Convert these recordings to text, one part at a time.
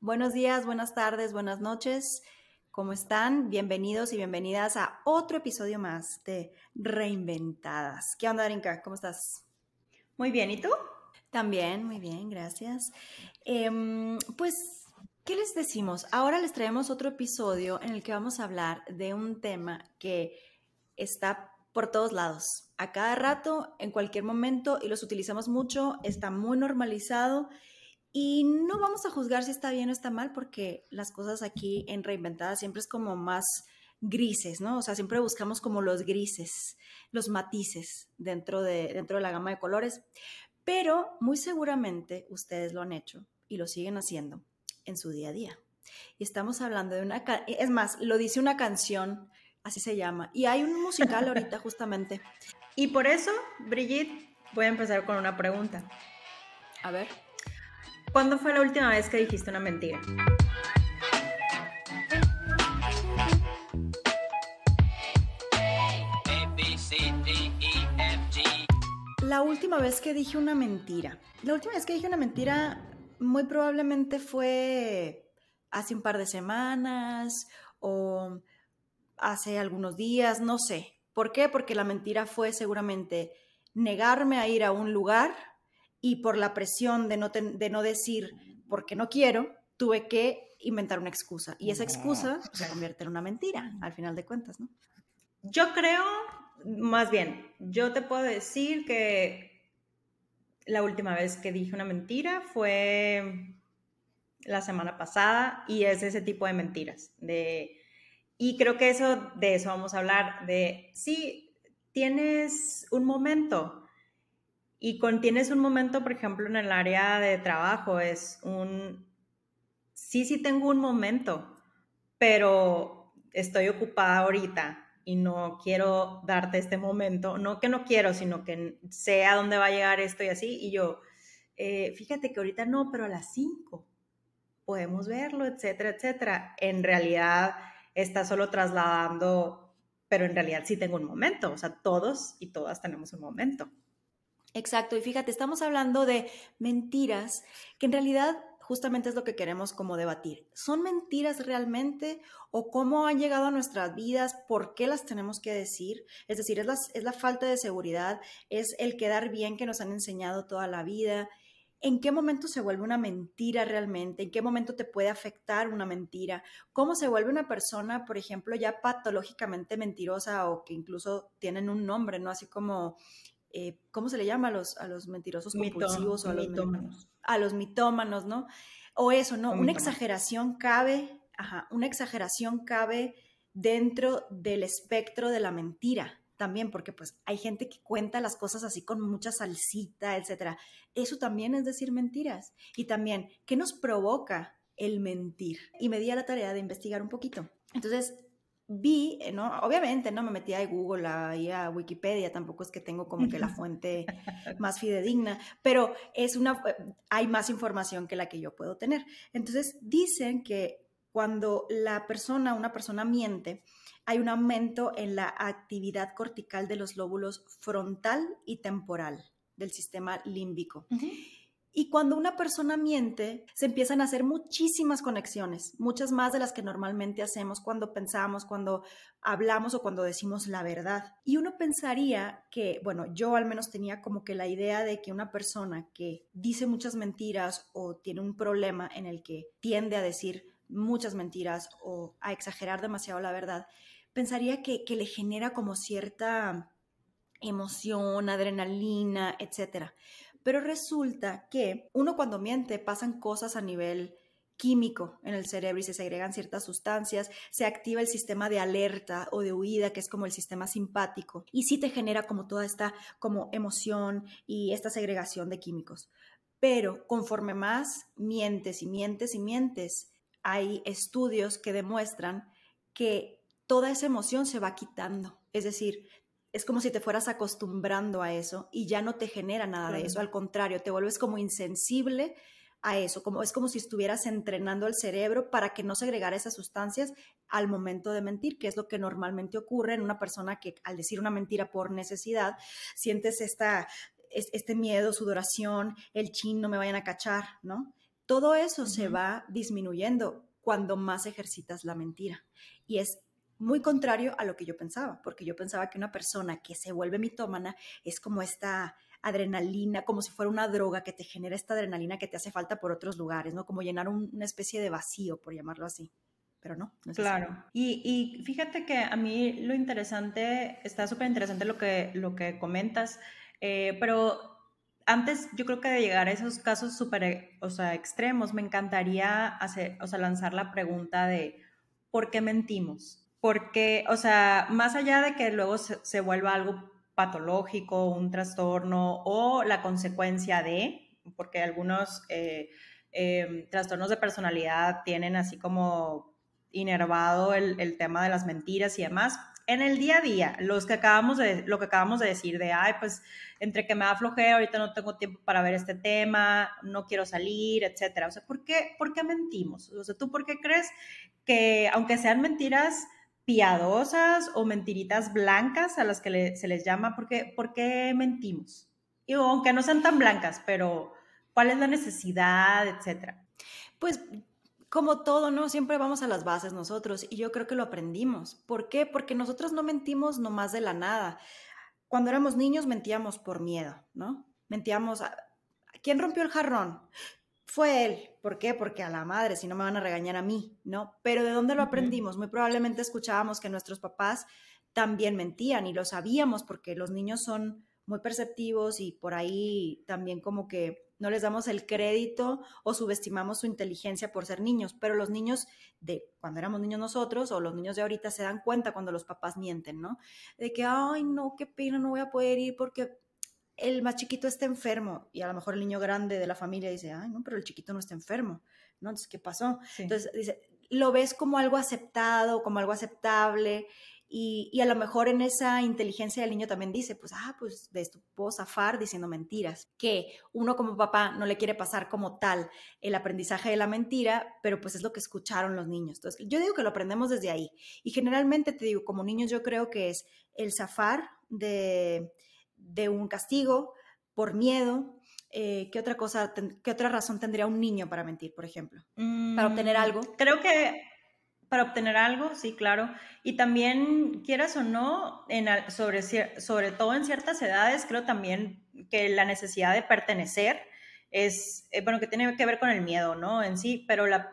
Buenos días, buenas tardes, buenas noches. ¿Cómo están? Bienvenidos y bienvenidas a otro episodio más de Reinventadas. ¿Qué onda, Arinka? ¿Cómo estás? Muy bien, ¿y tú? También, muy bien, gracias. Em, pues, ¿qué les decimos? Ahora les traemos otro episodio en el que vamos a hablar de un tema que está por todos lados, a cada rato, en cualquier momento, y los utilizamos mucho, está muy normalizado y no vamos a juzgar si está bien o está mal porque las cosas aquí en Reinventadas siempre es como más grises, ¿no? O sea, siempre buscamos como los grises, los matices dentro de, dentro de la gama de colores, pero muy seguramente ustedes lo han hecho y lo siguen haciendo en su día a día. Y estamos hablando de una, es más, lo dice una canción, así se llama, y hay un musical ahorita justamente. Y por eso, Brigitte, voy a empezar con una pregunta. A ver. ¿Cuándo fue la última vez que dijiste una mentira? La última vez que dije una mentira. La última vez que dije una mentira muy probablemente fue hace un par de semanas o hace algunos días, no sé. ¿Por qué? Porque la mentira fue seguramente negarme a ir a un lugar y por la presión de no, de no decir porque no quiero, tuve que inventar una excusa. Y esa excusa pues, se convierte en una mentira, al final de cuentas, ¿no? Yo creo, más bien, yo te puedo decir que la última vez que dije una mentira fue la semana pasada y es ese tipo de mentiras. De, y creo que eso, de eso vamos a hablar, de si tienes un momento y tienes un momento, por ejemplo, en el área de trabajo, es un, sí, sí tengo un momento, pero estoy ocupada ahorita y no quiero darte este momento, no que no quiero, sino que sé a dónde va a llegar esto y así, y yo, eh, fíjate que ahorita no, pero a las 5 podemos verlo, etcétera, etcétera. En realidad está solo trasladando, pero en realidad sí tengo un momento, o sea, todos y todas tenemos un momento. Exacto, y fíjate, estamos hablando de mentiras que en realidad justamente es lo que queremos como debatir. ¿Son mentiras realmente o cómo han llegado a nuestras vidas? ¿Por qué las tenemos que decir? Es decir, es la, es la falta de seguridad, es el quedar bien que nos han enseñado toda la vida. ¿En qué momento se vuelve una mentira realmente? ¿En qué momento te puede afectar una mentira? ¿Cómo se vuelve una persona, por ejemplo, ya patológicamente mentirosa o que incluso tienen un nombre, ¿no? Así como eh, ¿cómo se le llama a los, a los mentirosos compulsivos o a los mitómanos? A los mitómanos, ¿no? O eso, ¿no? una exageración cabe, ajá, una exageración cabe dentro del espectro de la mentira también, porque pues hay gente que cuenta las cosas así con mucha salsita, etcétera. Eso también es decir mentiras. Y también, ¿qué nos provoca el mentir? Y me di a la tarea de investigar un poquito. Entonces, vi, eh, ¿no? Obviamente no me metí a Google, ahí a Wikipedia, tampoco es que tengo como que la fuente más fidedigna, pero es una, eh, hay más información que la que yo puedo tener. Entonces dicen que cuando la persona, una persona miente, hay un aumento en la actividad cortical de los lóbulos frontal y temporal del sistema límbico. Y cuando una persona miente, se empiezan a hacer muchísimas conexiones, muchas más de las que normalmente hacemos cuando pensamos, cuando hablamos o cuando decimos la verdad. Y uno pensaría que, bueno, yo al menos tenía como que la idea de que una persona que dice muchas mentiras o tiene un problema en el que tiende a decir muchas mentiras o a exagerar demasiado la verdad, pensaría que, le genera como cierta emoción, adrenalina, etcétera. Pero resulta que uno cuando miente pasan cosas a nivel químico en el cerebro y se segregan ciertas sustancias, se activa el sistema de alerta o de huida, que es como el sistema simpático, y sí te genera como toda esta como emoción y esta segregación de químicos. Pero conforme más mientes y mientes y mientes, hay estudios que demuestran que toda esa emoción se va quitando. Es decir, es como si te fueras acostumbrando a eso y ya no te genera nada de eso, al contrario, te vuelves como insensible a eso, como es como si estuvieras entrenando el cerebro para que no segregara esas sustancias al momento de mentir, que es lo que normalmente ocurre en una persona que al decir una mentira por necesidad, sientes esta, este miedo, sudoración, el chin, no me vayan a cachar, ¿no? todo eso se va disminuyendo cuando más ejercitas la mentira. Y es muy contrario a lo que yo pensaba, porque yo pensaba que una persona que se vuelve mitómana es como esta adrenalina, como si fuera una droga que te genera esta adrenalina que te hace falta por otros lugares, ¿no? Como llenar una especie de vacío, por llamarlo así. Pero no. claro. Y, fíjate que a mí lo interesante, está súper interesante lo que, lo que comentas, eh, pero antes yo creo que de llegar a esos casos súper, o sea, extremos, me encantaría hacer, o sea, lanzar la pregunta de ¿por qué mentimos? Porque, o sea, más allá de que luego se, vuelva algo patológico, un trastorno o la consecuencia de, porque algunos eh, em, trastornos de personalidad tienen así como inervado el, el, tema de las mentiras y demás, en el día a día, los que acabamos de, lo que acabamos de decir, de, ay, pues entre que me da flojera, ahorita no tengo tiempo para ver este tema, no quiero salir, etcétera. O sea, ¿por qué, ¿por qué mentimos? O sea, ¿tú por qué crees que, aunque sean mentiras piadosas o mentiritas blancas a las que se les llama, ¿por qué, ¿por qué mentimos? Y aunque no sean tan blancas, pero ¿cuál es la necesidad, etcétera? Pues como todo, ¿no? Siempre vamos a las bases nosotros y yo creo que lo aprendimos. ¿Por qué? Porque nosotros no mentimos nomás de la nada. Cuando éramos niños mentíamos por miedo, ¿no? Mentíamos, a... ¿quién rompió el jarrón? Fue él. ¿Por qué? Porque a la madre, si no me van a regañar a mí, ¿no? Pero ¿de dónde lo aprendimos? Muy probablemente escuchábamos que nuestros papás también mentían y lo sabíamos porque los niños son muy perceptivos y por ahí también como que no les damos el crédito o subestimamos su inteligencia por ser niños, pero los niños de cuando éramos niños nosotros o los niños de ahorita se dan cuenta cuando los papás mienten, ¿no? De que, ay, no, qué pena, no voy a poder ir porque el más chiquito está enfermo y a lo mejor el niño grande de la familia dice, ay, no, pero el chiquito no está enfermo, ¿no? Entonces, ¿qué pasó? Entonces, dice, lo ves como algo aceptado, como algo aceptable y, a lo mejor en esa inteligencia del niño también dice, pues, ah, pues de esto puedo zafar diciendo mentiras, que uno como papá no le quiere pasar como tal el aprendizaje de la mentira, pero pues es lo que escucharon los niños. Entonces, yo digo que lo aprendemos desde ahí. Y generalmente te digo, como niños yo creo que es el zafar de, un castigo por miedo, eh, ¿qué otra cosa, qué otra razón tendría un niño para mentir, por ejemplo? Para obtener mm, algo. Creo que para obtener algo, sí, claro. Y también, quieras o no, en, sobre, sobre todo en ciertas edades, creo también que la necesidad de pertenecer es, eh, bueno, que tiene que ver con el miedo, ¿no? En sí, pero la,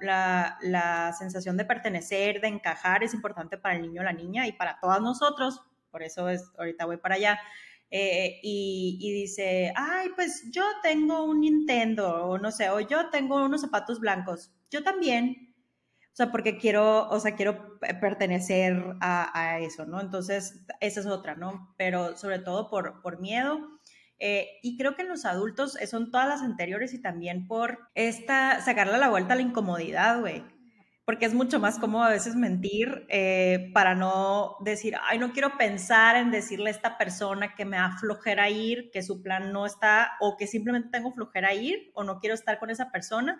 la, sensación de pertenecer, de encajar es importante para el niño o la niña y para todos nosotros, por eso es, ahorita voy para allá. Eh, y, dice, ay, pues yo tengo un Nintendo, o no sé, o yo tengo unos zapatos blancos, yo también, o sea, porque quiero, o sea, quiero pertenecer a, eso, ¿no? Entonces, esa es otra, ¿no? Pero sobre todo por, por miedo. Eh, y creo que en los adultos eh, son todas las anteriores y también por esta, sacarle la vuelta a la incomodidad, güey. Porque es mucho más cómodo a veces mentir eh, para no decir, ay, no quiero pensar en decirle a esta persona que me da flojera ir, que su plan no está, o que simplemente tengo flojera ir, o no quiero estar con esa persona,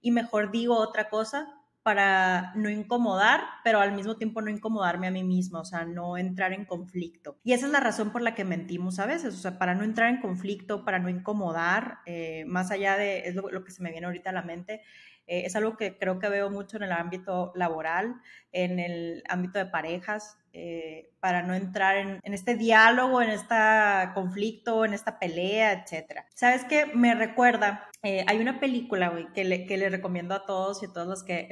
y mejor digo otra cosa para no incomodar, pero al mismo tiempo no incomodarme a mí misma, o sea, no entrar en conflicto. Y esa es la razón por la que mentimos a veces, o sea, para no entrar en conflicto, para no incomodar, eh, más allá de, es lo, que se me viene ahorita a la mente, eh, es algo que creo que veo mucho en el ámbito laboral, en el ámbito de parejas, eh, para no entrar en, este diálogo, en este conflicto, en esta pelea, etc. ¿Sabes qué? Me recuerda, eh, hay una película, que le, que le recomiendo a todos y a todos los que,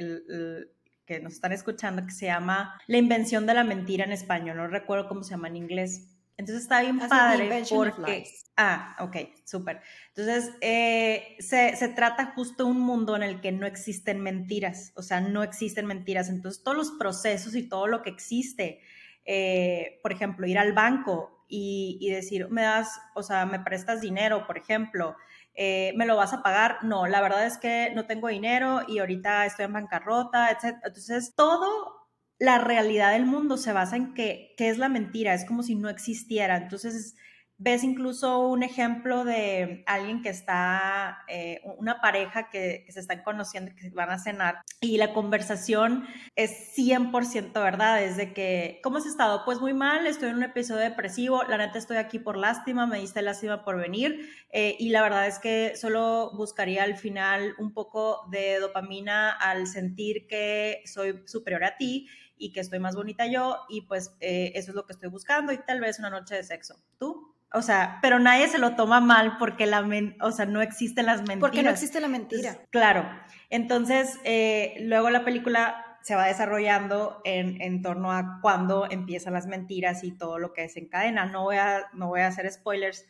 que nos están escuchando, que se llama La invención de la mentira en español, no recuerdo cómo se llama en inglés. Entonces está bien padre porque... Ah, ok, súper. Entonces, eh, se, se, trata justo un mundo en el que no existen mentiras, o sea, no existen mentiras. Entonces, todos los procesos y todo lo que existe, eh, por ejemplo, ir al banco y, y, decir, me das, o sea, me prestas dinero, por ejemplo, eh, ¿me lo vas a pagar? No, la verdad es que no tengo dinero y ahorita estoy en bancarrota, etc. Entonces, todo la realidad del mundo se basa en que, es la mentira, es como si no existiera. Entonces, ves incluso un ejemplo de alguien que está, eh, una pareja que, se están conociendo, que van a cenar, y la conversación es 100% verdad, es de que, ¿cómo has estado? Pues muy mal, estoy en un episodio depresivo, la neta estoy aquí por lástima, me diste lástima por venir, eh, y la verdad es que solo buscaría al final un poco de dopamina al sentir que soy superior a ti y que estoy más bonita yo y pues eh, eso es lo que estoy buscando y tal vez una noche de sexo. ¿Tú? O sea, pero nadie se lo toma mal porque la o sea, no existen las mentiras. Porque no existe la mentira. claro. Entonces, eh, luego la película se va desarrollando en, en, torno a cuándo empiezan las mentiras y todo lo que desencadena. No voy a, no voy a hacer spoilers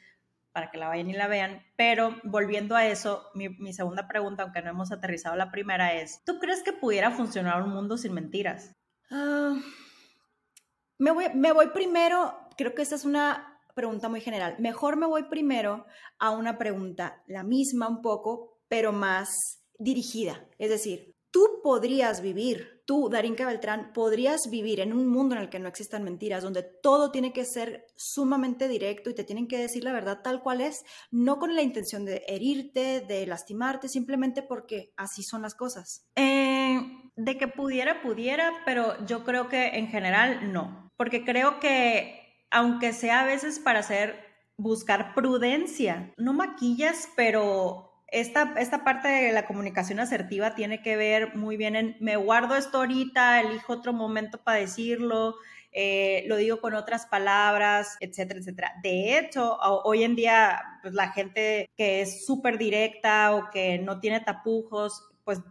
para que la vayan y la vean, pero volviendo a eso, mi, mi segunda pregunta, aunque no hemos aterrizado la primera, es, ¿tú crees que pudiera funcionar un mundo sin mentiras? Ah, me, voy, me voy primero, creo que esta es una pregunta muy general. Mejor me voy primero a una pregunta, la misma un poco, pero más dirigida. Es decir, tú podrías vivir, tú, Darinka Beltrán, podrías vivir en un mundo en el que no existan mentiras, donde todo tiene que ser sumamente directo y te tienen que decir la verdad tal cual es, no con la intención de herirte, de lastimarte, simplemente porque así son las cosas. Eh, de que pudiera, pudiera, pero yo creo que en general no, porque creo que aunque sea a veces para hacer, buscar prudencia. No maquillas, pero esta, esta parte de la comunicación asertiva tiene que ver muy bien en, me guardo esto ahorita, elijo otro momento para decirlo, eh, lo digo con otras palabras, etcétera, etcétera. De hecho, hoy en día, pues la gente que es súper directa o que no tiene tapujos, pues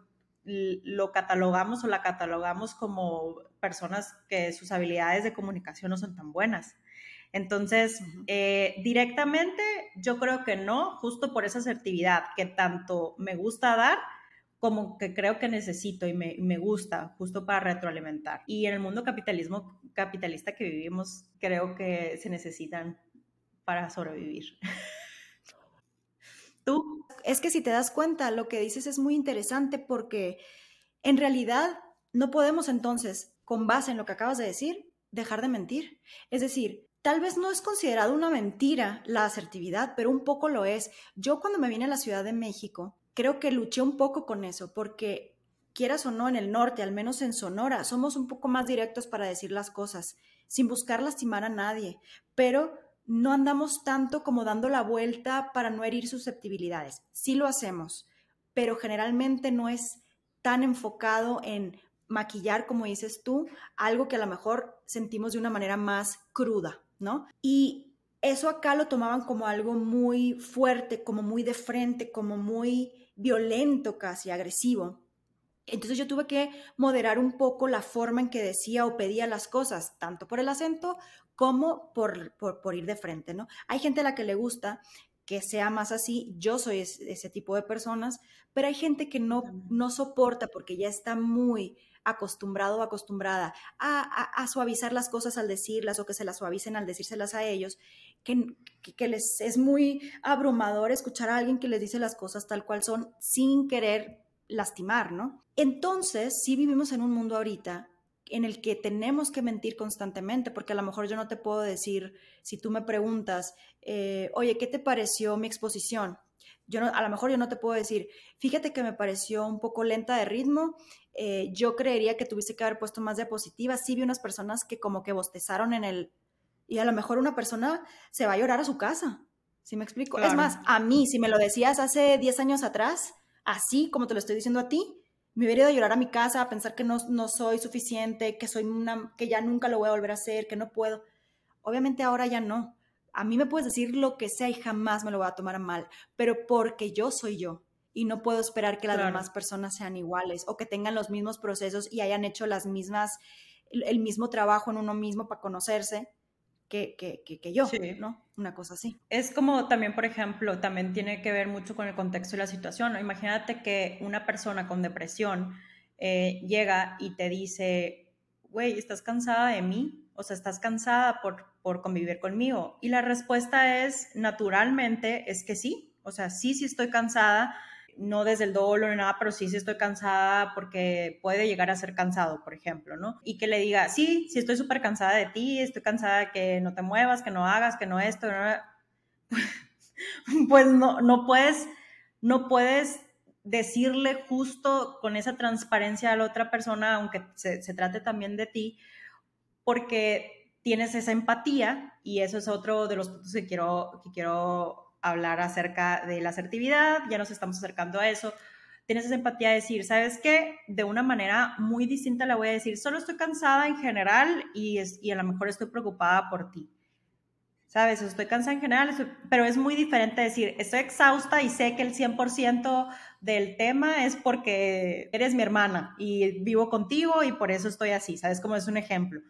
lo catalogamos o la catalogamos como personas que sus habilidades de comunicación no son tan buenas. Entonces, eh, directamente yo creo que no, justo por esa asertividad que tanto me gusta dar como que creo que necesito y me, me, gusta justo para retroalimentar. Y en el mundo capitalismo capitalista que vivimos, creo que se necesitan para sobrevivir. ¿Tú? Es que si te das cuenta, lo que dices es muy interesante porque en realidad no podemos entonces, con base en lo que acabas de decir, dejar de mentir. Es decir, Tal vez no es considerado una mentira la asertividad, pero un poco lo es. Yo cuando me vine a la Ciudad de México, creo que luché un poco con eso, porque quieras o no, en el norte, al menos en Sonora, somos un poco más directos para decir las cosas, sin buscar lastimar a nadie, pero no andamos tanto como dando la vuelta para no herir susceptibilidades. Sí lo hacemos, pero generalmente no es tan enfocado en maquillar, como dices tú, algo que a lo mejor sentimos de una manera más cruda. ¿no? Y eso acá lo tomaban como algo muy fuerte, como muy de frente, como muy violento casi, agresivo. Entonces yo tuve que moderar un poco la forma en que decía o pedía las cosas, tanto por el acento como por, por, ir de frente, ¿no? Hay gente a la que le gusta que sea más así, yo soy ese, tipo de personas, pero hay gente que no, no soporta porque ya está muy acostumbrado o acostumbrada a, suavizar las cosas al decirlas o que se las suavicen al decírselas a ellos, que, que, les es muy abrumador escuchar a alguien que les dice las cosas tal cual son sin querer lastimar, ¿no? Entonces, sí vivimos en un mundo ahorita en el que tenemos que mentir constantemente, porque a lo mejor yo no te puedo decir, si tú me preguntas, eh, oye, ¿qué te pareció mi exposición? Yo a lo mejor yo no te puedo decir, fíjate que me pareció un poco lenta de ritmo, eh, yo creería que tuviste que haber puesto más diapositivas. Sí vi unas personas que como que bostezaron en el... Y a lo mejor una persona se va a llorar a su casa. ¿Sí me explico? Es más, a mí, si me lo decías hace 10 años atrás, así como te lo estoy diciendo a ti, me hubiera ido a llorar a mi casa, a pensar que no, no soy suficiente, que soy una, que ya nunca lo voy a volver a hacer, que no puedo. Obviamente ahora ya no. A mí me puedes decir lo que sea y jamás me lo voy a tomar mal, pero porque yo soy yo y no puedo esperar que las demás personas sean iguales o que tengan los mismos procesos y hayan hecho las mismas, el, mismo trabajo en uno mismo para conocerse que, que, que, yo, ¿no? Una cosa así. Es como también, por ejemplo, también tiene que ver mucho con el contexto y la situación. Imagínate que una persona con depresión eh, llega y te dice, güey, ¿estás cansada de mí? O sea, ¿estás cansada por, por convivir conmigo? Y la respuesta es, naturalmente, es que sí. O sea, sí, sí estoy cansada, no desde el dolor nada, pero sí, sí estoy cansada porque puede llegar a ser cansado, por ejemplo, ¿no? Y que le diga, sí, sí estoy súper cansada de ti, estoy cansada de que no te muevas, que no hagas, que no esto, pues no, no puedes, no puedes decirle justo con esa transparencia a la otra persona, aunque se, se trate también de ti, porque tienes esa empatía y eso es otro de los puntos que quiero, que quiero hablar acerca de la asertividad, ya nos estamos acercando a eso. Tienes esa empatía de decir, ¿sabes qué? De una manera muy distinta le voy a decir, solo estoy cansada en general y, es, y a lo mejor estoy preocupada por ti. ¿Sabes? Estoy cansada en general, pero es muy diferente decir, estoy exhausta y sé que el 100% del tema es porque eres mi hermana y vivo contigo y por eso estoy así, ¿sabes? Como es un ejemplo.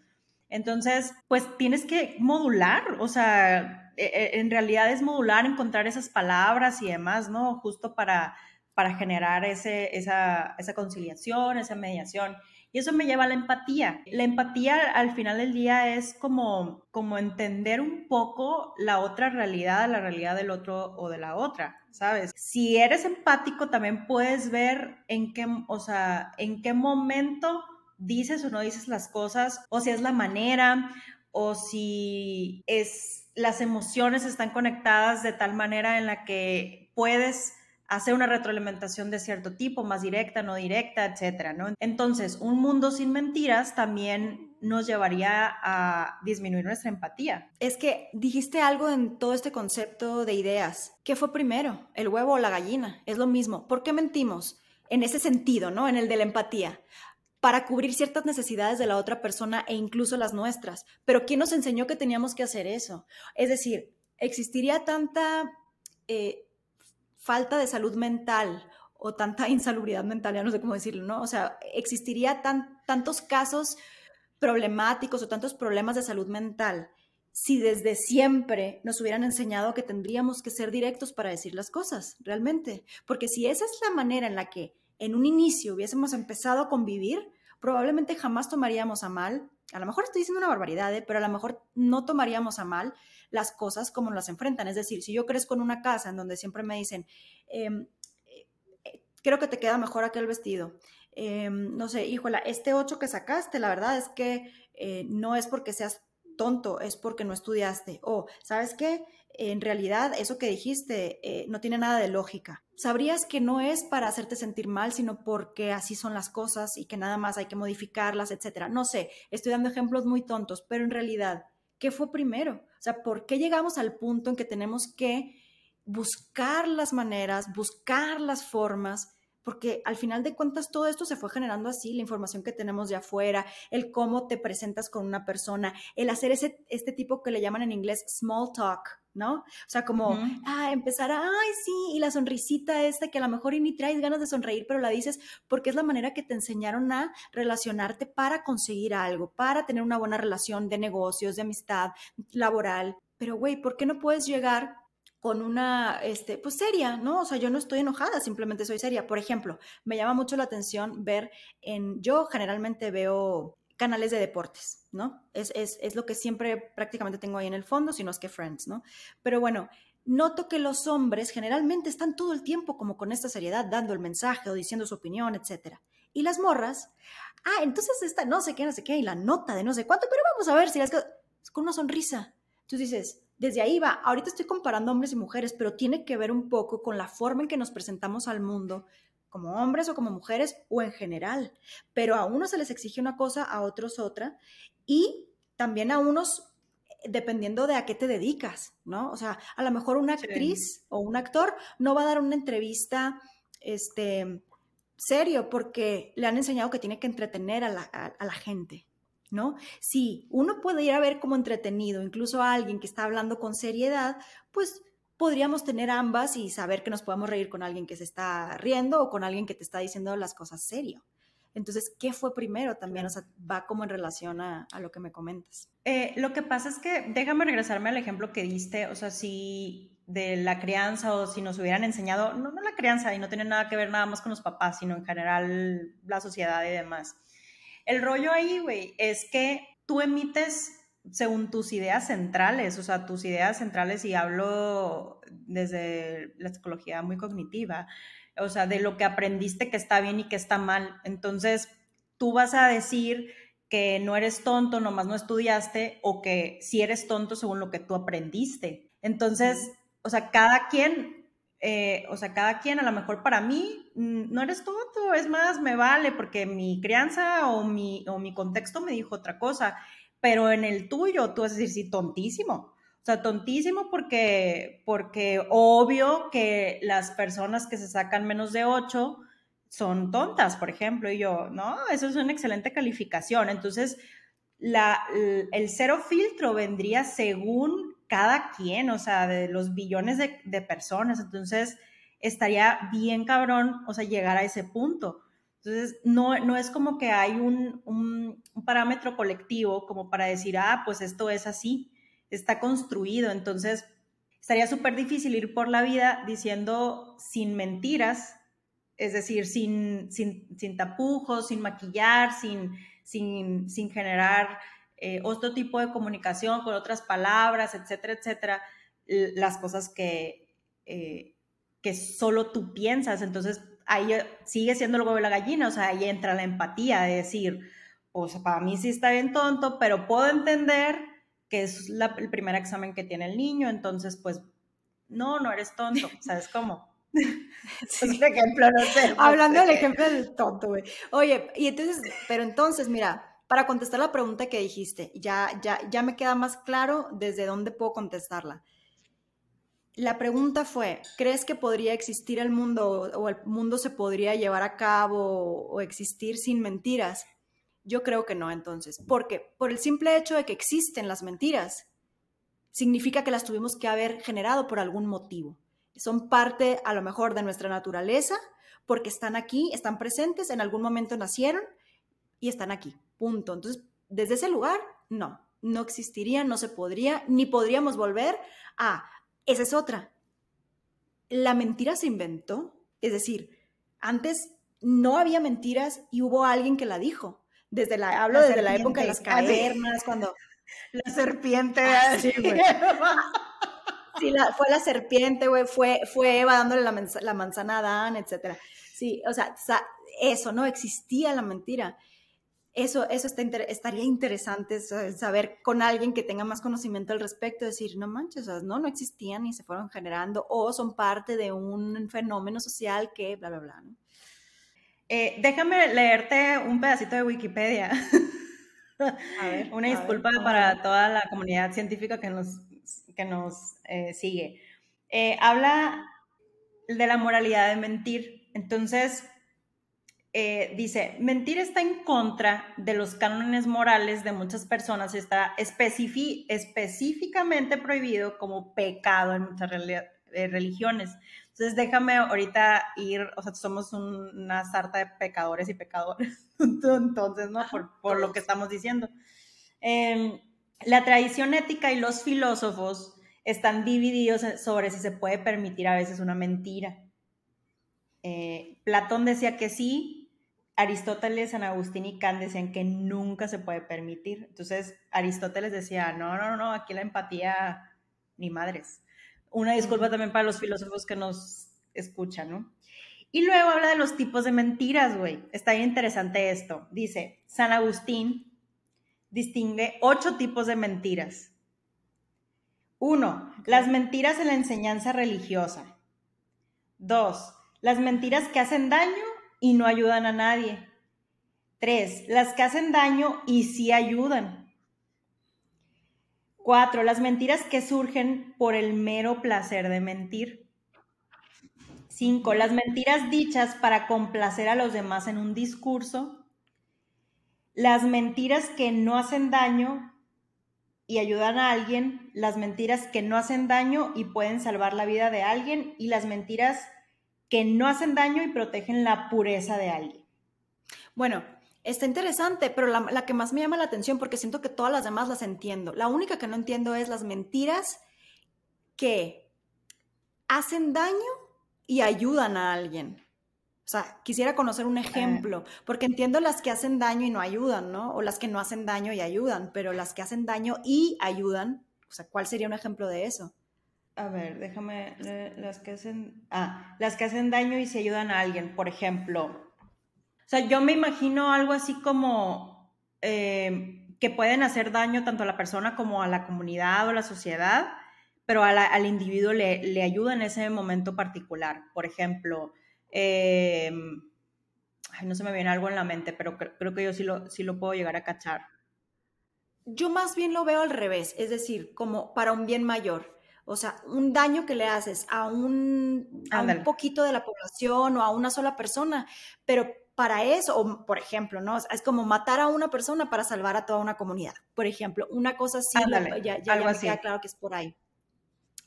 Entonces, pues tienes que modular, o sea, en realidad es modular, encontrar esas palabras y demás, ¿no? Justo para, para generar ese, esa, esa conciliación, esa mediación. Y eso me lleva a la empatía. La empatía al final del día es como, como entender un poco la otra realidad, la realidad del otro o de la otra, ¿sabes? Si eres empático, también puedes ver en qué, o sea, en qué momento dices o no dices las cosas, o si es la manera, o si es las emociones están conectadas de tal manera en la que puedes hacer una retroalimentación de cierto tipo, más directa, no directa, etcétera. Entonces, un mundo sin mentiras también nos llevaría a disminuir nuestra empatía. Es que dijiste algo en todo este concepto de ideas. ¿Qué fue primero, el huevo o la gallina? Es lo mismo. ¿Por qué mentimos? En ese sentido, ¿no? En el de la empatía para cubrir ciertas necesidades de la otra persona e incluso las nuestras. Pero ¿quién nos enseñó que teníamos que hacer eso? Es decir, existiría tanta eh, falta de salud mental o tanta insalubridad mental, ya no sé cómo decirlo, ¿no? O sea, existiría tan, tantos casos problemáticos o tantos problemas de salud mental si desde siempre nos hubieran enseñado que tendríamos que ser directos para decir las cosas, realmente. Porque si esa es la manera en la que en un inicio hubiésemos empezado a convivir, probablemente jamás tomaríamos a mal, a lo mejor estoy diciendo una barbaridad, ¿eh? pero a lo mejor no tomaríamos a mal las cosas como las enfrentan. Es decir, si yo crezco en una casa en donde siempre me dicen, em, eh, creo que te queda mejor aquel vestido, em, no sé, híjola, este 8 que sacaste, la verdad es que eh, no es porque seas tonto, es porque no estudiaste. O, ¿sabes qué? En realidad, eso que dijiste eh, no tiene nada de lógica. Sabrías que no es para hacerte sentir mal, sino porque así son las cosas y que nada más hay que modificarlas, etcétera. No sé, estoy dando ejemplos muy tontos, pero en realidad, ¿qué fue primero? O sea, ¿por qué llegamos al punto en que tenemos que buscar las maneras, buscar las formas porque al final de cuentas todo esto se fue generando así, la información que tenemos de afuera, el cómo te presentas con una persona, el hacer ese, este tipo que le llaman en inglés small talk, ¿no? O sea, como, ah, empezar a, ay, sí, y la sonrisita esta que a lo mejor ni traes ganas de sonreír, pero la dices porque es la manera que te enseñaron a relacionarte para conseguir algo, para tener una buena relación de negocios, de amistad, laboral. Pero, güey, ¿por qué no puedes llegar con una, este, pues seria, ¿no? O sea, yo no estoy enojada, simplemente soy seria. Por ejemplo, me llama mucho la atención ver en, yo generalmente veo canales de deportes, ¿no? Es, es, es lo que siempre prácticamente tengo ahí en el fondo, si no es que Friends, ¿no? Pero bueno, noto que los hombres generalmente están todo el tiempo como con esta seriedad, dando el mensaje o diciendo su opinión, etc. Y las morras, ah, entonces esta no sé qué, no sé qué, y la nota de no sé cuánto, pero vamos a ver si las con una sonrisa. Tú dices, desde ahí va. Ahorita estoy comparando hombres y mujeres, pero tiene que ver un poco con la forma en que nos presentamos al mundo, como hombres o como mujeres o en general. Pero a unos se les exige una cosa, a otros otra, y también a unos dependiendo de a qué te dedicas, ¿no? O sea, a lo mejor una actriz o un actor no va a dar una entrevista, este, serio, porque le han enseñado que tiene que entretener a la, a la gente, ¿no? Si uno puede ir a ver como entretenido, incluso a alguien que está hablando con seriedad, pues podríamos tener ambas y saber que nos podemos reír con alguien que se está riendo o con alguien que te está diciendo las cosas serio. Entonces, ¿qué fue primero también? O sea, va como en relación a, lo que me comentas. Eh, lo que pasa es que, déjame regresarme al ejemplo que diste, o sea, si de la crianza o si nos hubieran enseñado, no, no la crianza y no tiene nada que ver nada más con los papás, sino en general la sociedad y demás el rollo ahí, güey, es que tú emites según tus ideas centrales, o sea, tus ideas centrales, y hablo desde la psicología muy cognitiva, o sea, de lo que aprendiste que está bien y que está mal. Entonces, tú vas a decir que no eres tonto, nomás no estudiaste, o que si eres tonto según lo que tú aprendiste. Entonces, o sea, cada quien, eh, o sea, cada quien, a lo mejor para mí, mm, no eres tonto, es más, me vale porque mi crianza o mi, o mi contexto me dijo otra cosa, pero en el tuyo tú vas a decir, sí, tontísimo. O sea, tontísimo porque, porque obvio que las personas que se sacan menos de 8 son tontas, por ejemplo, y yo, no, eso es una excelente calificación. Entonces, la, el cero filtro vendría según cada quien, o sea, de los billones de, personas. Entonces, estaría bien cabrón, o sea, llegar a ese punto. Entonces, no, no es como que hay un, un, parámetro colectivo como para decir, ah, pues esto es así, está construido. Entonces, estaría súper difícil ir por la vida diciendo sin mentiras, es decir, sin, sin, sin tapujos, sin maquillar, sin, sin, sin generar eh, otro tipo de comunicación con otras palabras, etcétera, etcétera, las cosas que, eh, que solo tú piensas. Entonces, ahí sigue siendo el huevo de la gallina, o sea, ahí entra la empatía de decir, o sea, para mí sí está bien tonto, pero puedo entender que es el primer examen que tiene el niño, entonces, pues, no, no eres tonto, ¿sabes cómo? Sí. ejemplo, no sé. Hablando del ejemplo del tonto, güey. Oye, y entonces, pero entonces, mira, para contestar la pregunta que dijiste, ya, ya, ya me queda más claro desde dónde puedo contestarla. La pregunta fue, ¿crees que podría existir el mundo o el mundo se podría llevar a cabo o existir sin mentiras? Yo creo que no, entonces. Porque por el simple hecho de que existen las mentiras, significa que las tuvimos que haber generado por algún motivo. Son parte, a lo mejor, de nuestra naturaleza, porque están aquí, están presentes, en algún momento nacieron y están aquí. Punto. Entonces, desde ese lugar, no, no existiría, no se podría, ni podríamos volver a, esa es otra. La mentira se inventó, es decir, antes no había mentiras y hubo alguien que la dijo. Desde la, hablo desde la época de las cavernas, cuando... La serpiente. Ah, sí, güey. sí fue la serpiente, güey, fue, fue Eva dándole la, la manzana a Adán, etc. Sí, o sea, eso, no existía la mentira eso, eso está estaría interesante saber con alguien que tenga más conocimiento al respecto, decir, no manches, no, no existían y se fueron generando o son parte de un fenómeno social que bla, bla, bla. Eh, déjame leerte un pedacito de Wikipedia. A ver, Una disculpa para toda la comunidad científica que nos, que nos eh, sigue. Eh, habla de la moralidad de mentir. Entonces, eh, dice, mentir está en contra de los cánones morales de muchas personas y está específicamente prohibido como pecado en muchas eh, religiones. Entonces déjame ahorita ir, o sea, somos una sarta de pecadores y pecadores, entonces, ¿no? Por, lo que estamos diciendo. Em, la tradición ética y los filósofos están divididos sobre si se puede permitir a veces una mentira. Eh, Platón decía que sí, Aristóteles, San Agustín y Kant decían que nunca se puede permitir. Entonces, Aristóteles decía, no, no, no, aquí la empatía ni madres. Una disculpa también para los filósofos que nos escuchan, ¿no? Y luego habla de los tipos de mentiras, güey. Está bien interesante esto. Dice, San Agustín distingue ocho tipos de mentiras. Uno, las mentiras en la enseñanza religiosa. Dos, las mentiras que hacen daño y no ayudan a nadie. Tres, las que hacen daño y sí ayudan. Cuatro, las mentiras que surgen por el mero placer de mentir. Cinco, las mentiras dichas para complacer a los demás en un discurso. Las mentiras que no hacen daño y ayudan a alguien. Las mentiras que no hacen daño y pueden salvar la vida de alguien. Y las mentiras que no hacen daño y protegen la pureza de alguien. Bueno, está interesante, pero la, que más me llama la atención, porque siento que todas las demás las entiendo. La única que no entiendo es las mentiras que hacen daño y ayudan a alguien. O sea, quisiera conocer un ejemplo, porque entiendo las que hacen daño y no ayudan, ¿no? O las que no hacen daño y ayudan, pero las que hacen daño y ayudan, o sea, ¿cuál sería un ejemplo de eso? a ver, déjame, las que hacen, ah, las que hacen daño y se ayudan a alguien, por ejemplo. O sea, yo me imagino algo así como eh, que pueden hacer daño tanto a la persona como a la comunidad o la sociedad, pero al individuo le, le, ayuda en ese momento particular. Por ejemplo, em, no se me viene algo en la mente, pero creo, que yo sí lo, sí lo puedo llegar a cachar. Yo más bien lo veo al revés, es decir, como para un bien mayor. O sea, un daño que le haces a un, a un poquito de la población o a una sola persona, pero para eso, o por ejemplo, ¿no? Es como matar a una persona para salvar a toda una comunidad. Por ejemplo, una cosa así, ya, ya, me queda claro que es por ahí.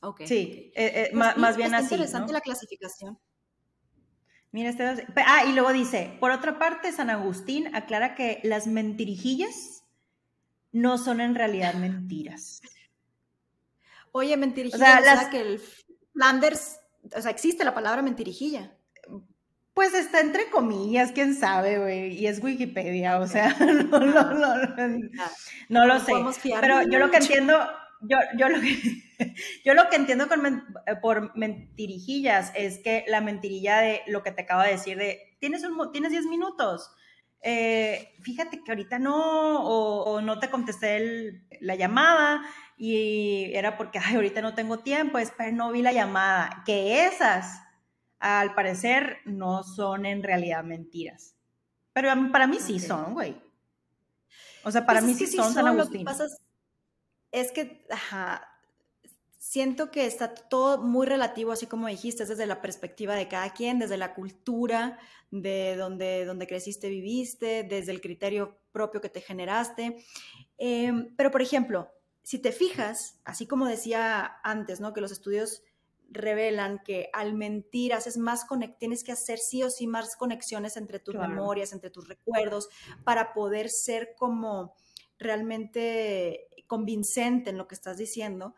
Okay, sí, eh, eh, pues más, bien así. interesante la clasificación. Mira, este ah, y luego dice, por otra parte, San Agustín aclara que las mentirijillas no son en realidad mentiras. Oye, mentirijilla, o sea, que el Flanders, o sea, existe la palabra mentirijilla. Pues está entre comillas, quién sabe, güey, y es Wikipedia, o sea, no, no, no, no, lo sé. Pero yo lo que entiendo, yo, yo, lo que, yo lo que entiendo por mentirijillas es que la mentirilla de lo que te acabo de decir de, tienes, un, tienes 10 minutos, eh, fíjate que ahorita no, o, no te contesté la llamada y era porque, ay, ahorita no tengo tiempo, es pero no vi la llamada, que esas al parecer no son en realidad mentiras. Pero para mí sí son, güey. O sea, para pues mí sí, son, San Agustín. Lo que pasa es, que, ajá, siento que está todo muy relativo, así como dijiste, desde la perspectiva de cada quien, desde la cultura, de donde, donde creciste, viviste, desde el criterio propio que te generaste. Em, pero, por ejemplo, si te fijas, así como decía antes, ¿no? Que los estudios revelan que al mentir haces más tienes que hacer sí o sí más conexiones entre tus memorias, entre tus recuerdos, para poder ser como realmente convincente en lo que estás diciendo.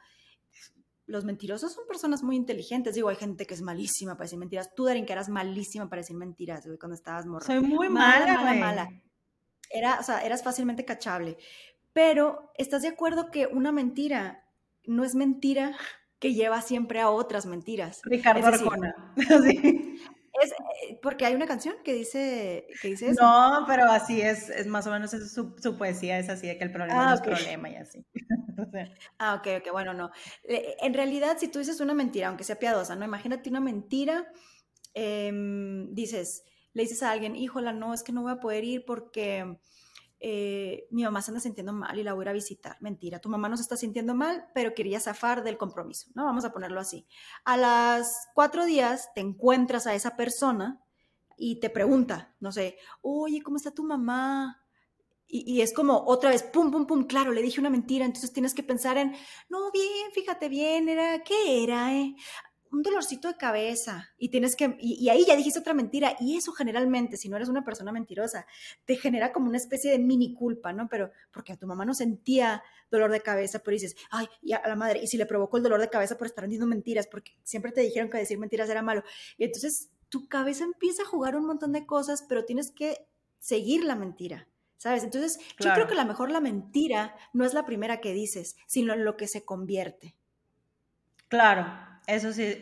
Los mentirosos son personas muy inteligentes. Digo, hay gente que es malísima para decir mentiras. Tú, Darin, que eras malísima para decir mentiras, cuando estabas morra. Soy muy mala, mala, mala. Era, o sea, eras fácilmente cachable. Pero, ¿estás de acuerdo que una mentira no es mentira que lleva siempre a otras mentiras. Ricardo Arjona. Es, eh, porque hay una canción que dice, que dice eso. No, pero así es, es más o menos su, poesía, es así de que el problema no es problema y así. Ah, ok, ok, bueno, no. En realidad, si tú dices una mentira, aunque sea piadosa, ¿no? Imagínate una mentira, em, dices, le dices a alguien, híjola, no, es que no voy a poder ir porque eh, mi mamá se anda sintiendo mal y la voy a visitar. Mentira, tu mamá no se está sintiendo mal, pero quería zafar del compromiso, ¿no? Vamos a ponerlo así. A las cuatro días te encuentras a esa persona y te pregunta, no sé, oye, ¿cómo está tu mamá? Y, y, es como otra vez, pum, pum, pum, claro, le dije una mentira, entonces tienes que pensar en, no, bien, fíjate bien, era, ¿qué era? Eh? Un dolorcito de cabeza y tienes que, y, ahí ya dijiste otra mentira y eso generalmente, si no eres una persona mentirosa, te genera como una especie de mini culpa, ¿no? Pero porque a tu mamá no sentía dolor de cabeza, pero dices, ay, y a la madre, y si le provocó el dolor de cabeza por estar diciendo mentiras, porque siempre te dijeron que decir mentiras era malo. Y entonces tu cabeza empieza a jugar un montón de cosas, pero tienes que seguir la mentira. ¿Sabes? Entonces, yo creo que la mejor la mentira no es la primera que dices, sino en lo que se convierte. Claro, eso sí,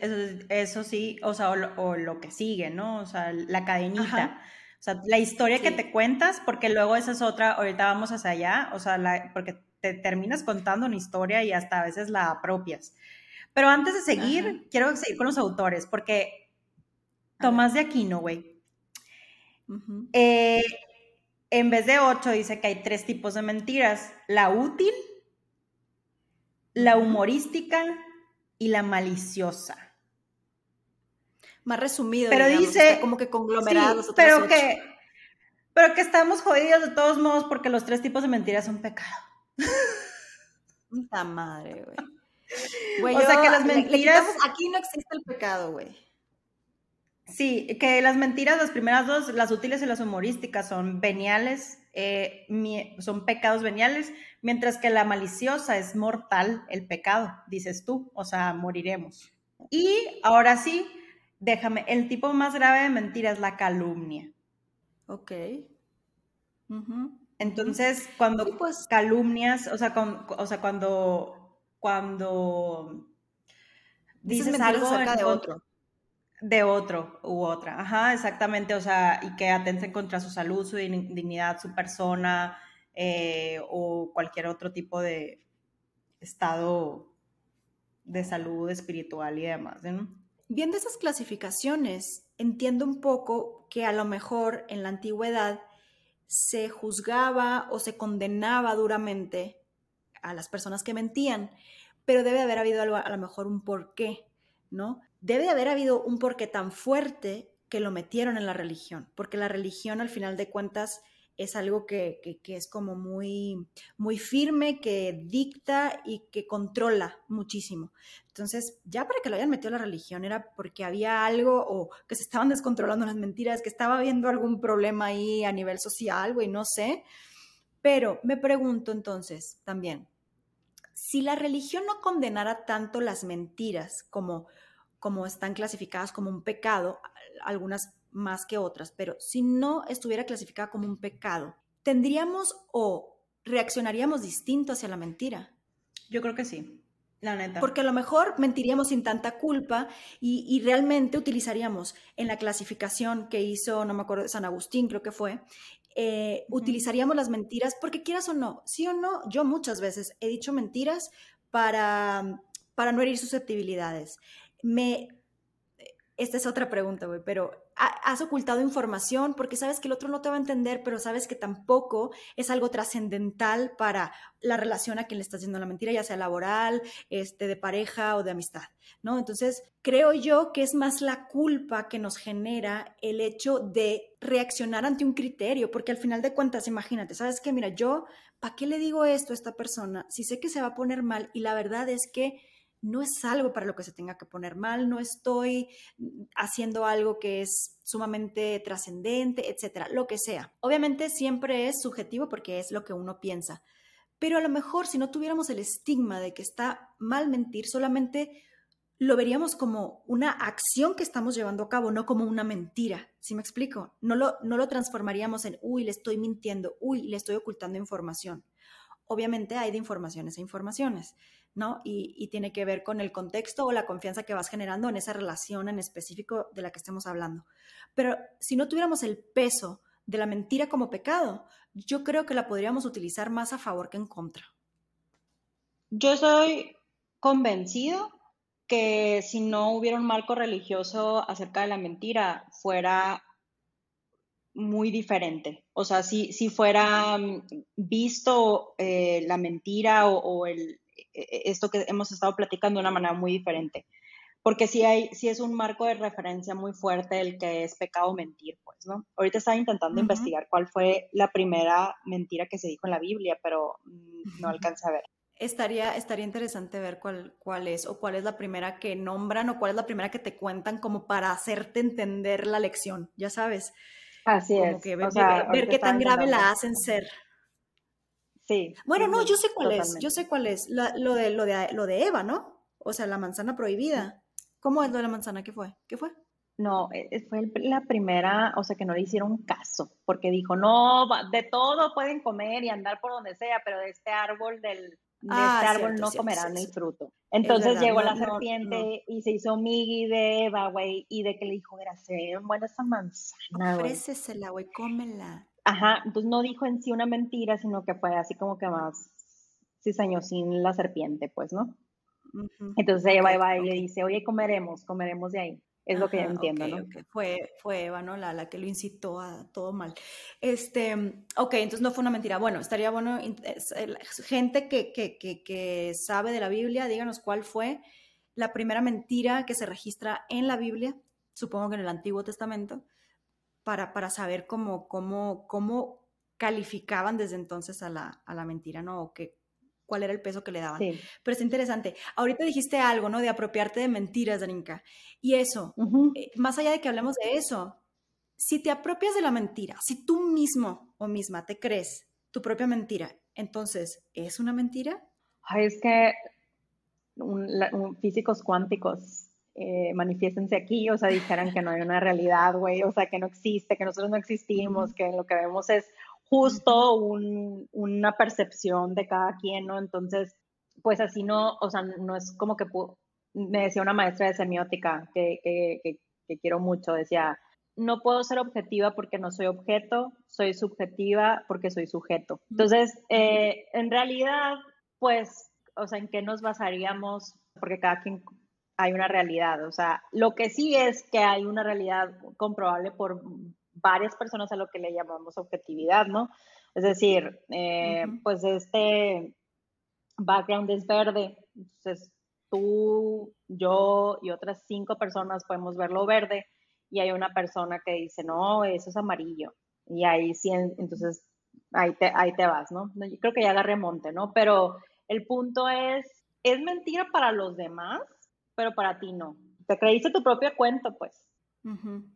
eso, sí, o sea, o lo, que sigue, ¿no? O sea, la cadenita. O sea, la historia que te cuentas, porque luego esa es otra, ahorita vamos hacia allá, o sea, porque te terminas contando una historia y hasta a veces la apropias. Pero antes de seguir, quiero seguir con los autores, porque Tomás de Aquino, güey, eh, en vez de ocho, dice que hay tres tipos de mentiras, la útil, la humorística y la maliciosa. Más resumido, pero dice como que conglomerados. Sí, pero que, pero que estamos jodidos de todos modos porque los tres tipos de mentiras son pecado. Puta madre, güey. o sea que las mentiras. aquí no existe el pecado, güey. Sí, que las mentiras, las primeras dos, las útiles y las humorísticas, son veniales, eh, son pecados veniales, mientras que la maliciosa es mortal, el pecado, dices tú, o sea, moriremos. Y ahora sí, déjame, el tipo más grave de mentira es la calumnia. Ok. Entonces, cuando pues. calumnias, o sea, o sea, cuando, cuando dices, algo acerca de otro de otro u otra. Ajá, exactamente. O sea, y que atenten contra su salud, su dignidad, su persona eh, o cualquier otro tipo de estado de salud espiritual y demás. Viendo esas clasificaciones, entiendo un poco que a lo mejor en la antigüedad se juzgaba o se condenaba duramente a las personas que mentían, pero debe haber habido a lo mejor un porqué, ¿no? Debe haber habido un porqué tan fuerte que lo metieron en la religión, porque la religión al final de cuentas es algo que, es como muy, muy firme, que dicta y que controla muchísimo. Entonces, ya para que lo hayan metido a la religión era porque había algo o que se estaban descontrolando las mentiras, que estaba habiendo algún problema ahí a nivel social, güey, no sé. Pero me pregunto entonces también, si la religión no condenara tanto las mentiras como, como están clasificadas como un pecado, algunas más que otras, pero si no estuviera clasificada como un pecado, ¿tendríamos o reaccionaríamos distinto hacia la mentira? Yo creo que sí. La neta. Porque a lo mejor mentiríamos sin tanta culpa y, realmente utilizaríamos en la clasificación que hizo, no me acuerdo, San Agustín creo que fue, eh, utilizaríamos las mentiras porque quieras o no, sí o no, yo muchas veces he dicho mentiras para, para no herir susceptibilidades. Me, esta es otra pregunta, güey, pero has ocultado información porque sabes que el otro no te va a entender, pero sabes que tampoco es algo trascendental para la relación a quien le estás diciendo la mentira, ya sea laboral, este, de pareja o de amistad, ¿no? Entonces, creo yo que es más la culpa que nos genera el hecho de reaccionar ante un criterio, porque al final de cuentas, imagínate, ¿sabes qué? Mira, yo, ¿para qué le digo esto a esta persona si sé que se va a poner mal? Y la verdad es que no es algo para lo que se tenga que poner mal, no estoy haciendo algo que es sumamente trascendente, etcétera, lo que sea. Obviamente siempre es subjetivo porque es lo que uno piensa, pero a lo mejor si no tuviéramos el estigma de que está mal mentir, solamente lo veríamos como una acción que estamos llevando a cabo, no como una mentira. ¿Sí me explico? No lo, no lo transformaríamos en, uy, le estoy mintiendo, uy, le estoy ocultando información. Obviamente hay de informaciones a informaciones. ¿No? Y, tiene que ver con el contexto o la confianza que vas generando en esa relación en específico de la que estemos hablando. Pero si no tuviéramos el peso de la mentira como pecado, yo creo que la podríamos utilizar más a favor que en contra. Yo soy convencido que si no hubiera un marco religioso acerca de la mentira, fuera muy diferente. O sea, si, si fuera mm, visto eh, la mentira o, el, esto que hemos estado platicando de una manera muy diferente. Porque si hay, si es un marco de referencia muy fuerte el que es pecado mentir, pues, ¿no? Ahorita estaba intentando investigar cuál fue la primera mentira que se dijo en la Biblia, pero mm, no alcancé a ver. Estaría, estaría interesante ver cuál, cuál es, o cuál es la primera que nombran, o cuál es la primera que te cuentan como para hacerte entender la lección, ya sabes. Así es. Que ver, ver qué tan grave la hacen ser. Sí. Bueno, no, yo sé cuál es, yo sé cuál es. lo, de, lo, de, lo de Eva, ¿no? O sea, la manzana prohibida. ¿Cómo es lo de la manzana? ¿Qué fue? ¿Qué fue? No, e, e, fue la primera, o sea, que no le hicieron caso, porque dijo, no, de todo pueden comer y andar por donde sea, pero de este árbol del, de ah, este árbol no comerán el fruto. Entonces llegó la serpiente y se hizo migui de Eva, güey, y de que le dijo, era, se buena esa manzana, güey. Ofrécesela, güey, cómela. Ajá, entonces no dijo en sí una mentira, sino que fue así como que más sin la serpiente, pues, ¿no? Entonces Eva, va y le dice, oye, comeremos, comeremos de ahí. Es lo que yo entiendo, ¿no? Fue, fue Eva, ¿no? La, la, que lo incitó a todo mal. Este, ok, entonces no fue una mentira. Bueno, estaría bueno, gente que, que, que, que sabe de la Biblia, díganos cuál fue la primera mentira que se registra en la Biblia, supongo que en el Antiguo Testamento, para, para saber cómo, cómo, cómo calificaban desde entonces a la, a la mentira, ¿no? O que, cuál era el peso que le daban. Pero es interesante. Ahorita dijiste algo, ¿no? De apropiarte de mentiras, Darinka. Y eso, eh, más allá de que hablemos de eso, si te apropias de la mentira, si tú mismo o misma te crees tu propia mentira, entonces, ¿es una mentira? es que físicos cuánticos eh, manifiéstense aquí, o sea, dijeran que no hay una realidad, güey, o sea, que no existe, que nosotros no existimos, que lo que vemos es justo una percepción de cada quien, ¿no? Entonces, pues así no, o sea, no es como que me decía una maestra de semiótica que, que, que quiero mucho, decía, no puedo ser objetiva porque no soy objeto, soy subjetiva porque soy sujeto. Entonces, eh, en realidad, pues, o sea, ¿en qué nos basaríamos porque cada quien hay una realidad. O sea, lo que sí es que hay una realidad comprobable por varias personas a lo que le llamamos objetividad, ¿no? Es decir, eh, pues este background es verde, entonces tú, yo y otras cinco personas podemos verlo verde y hay una persona que dice, no, eso es amarillo. Y ahí sí, entonces ahí te, ahí te vas, ¿no? Yo creo que ya agarré monte, ¿no? Pero el punto es, es mentira para los demás, pero para ti no. Te creíste tu propio cuento, pues.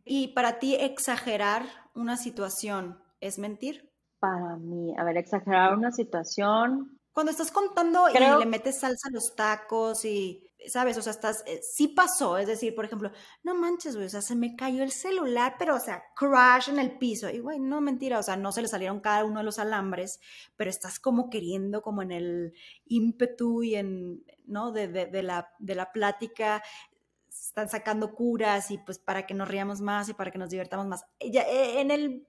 Y para ti exagerar una situación es mentir? Para mí, a ver, exagerar una situación. Cuando estás contando y le metes salsa a los tacos y, ¿sabes? O sea, estás, eh, sí pasó, es decir, por ejemplo, no manches, güey, o sea, se me cayó el celular, pero, o sea, crash en el piso. Y, güey, no, mentira, o sea, no se le salieron cada uno de los alambres, pero estás como queriendo, como en el ímpetu y en, ¿no? De, de, la, de la plática, están sacando curas y pues para que nos riamos más y para que nos divertamos más. Ya, eh, en el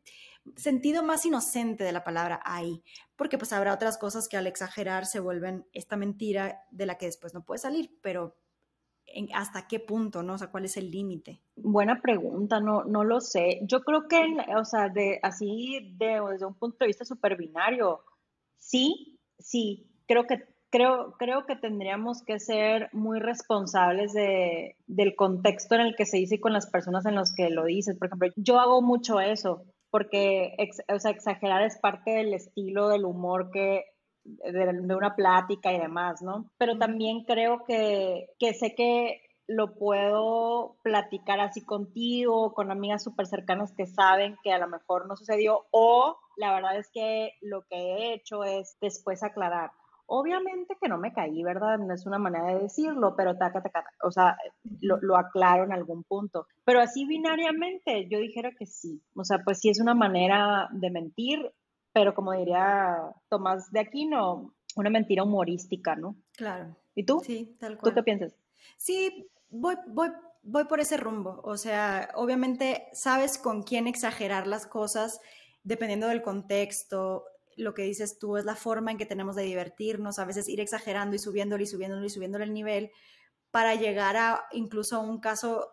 sentido más inocente de la palabra hay, porque pues habrá otras cosas que al exagerar se vuelven esta mentira de la que después no puede salir, pero ¿hasta qué punto, no? O sea, ¿cuál es el límite? Buena pregunta, no, no lo sé. Yo creo que, o sea, de, así de, desde un punto de vista super binario, sí, sí, creo que creo, creo que tendríamos que ser muy responsables de, del contexto en el que se dice y con las personas en las que lo dices. Por ejemplo, yo hago mucho eso, porque o sea, exagerar es parte del estilo del humor que de, una plática y demás, ¿no? Pero también creo que, que sé que lo puedo platicar así contigo, con amigas súper cercanas que saben que a lo mejor no sucedió, o la verdad es que lo que he hecho es después aclarar Obviamente que no me caí, ¿verdad? No es una manera de decirlo, pero taca, taca, o sea, lo, aclaro en algún punto. Pero así binariamente yo dijera que sí. O sea, pues sí es una manera de mentir, pero como diría Tomás de Aquino, una mentira humorística, ¿no? Claro. ¿Y tú? Sí, tal cual. ¿Tú qué piensas? Sí, voy, voy, voy por ese rumbo. O sea, obviamente sabes con quién exagerar las cosas dependiendo del contexto, lo que dices tú es la forma en que tenemos de divertirnos, a veces ir exagerando y subiéndolo y subiéndolo y subiéndolo el nivel para llegar a incluso un caso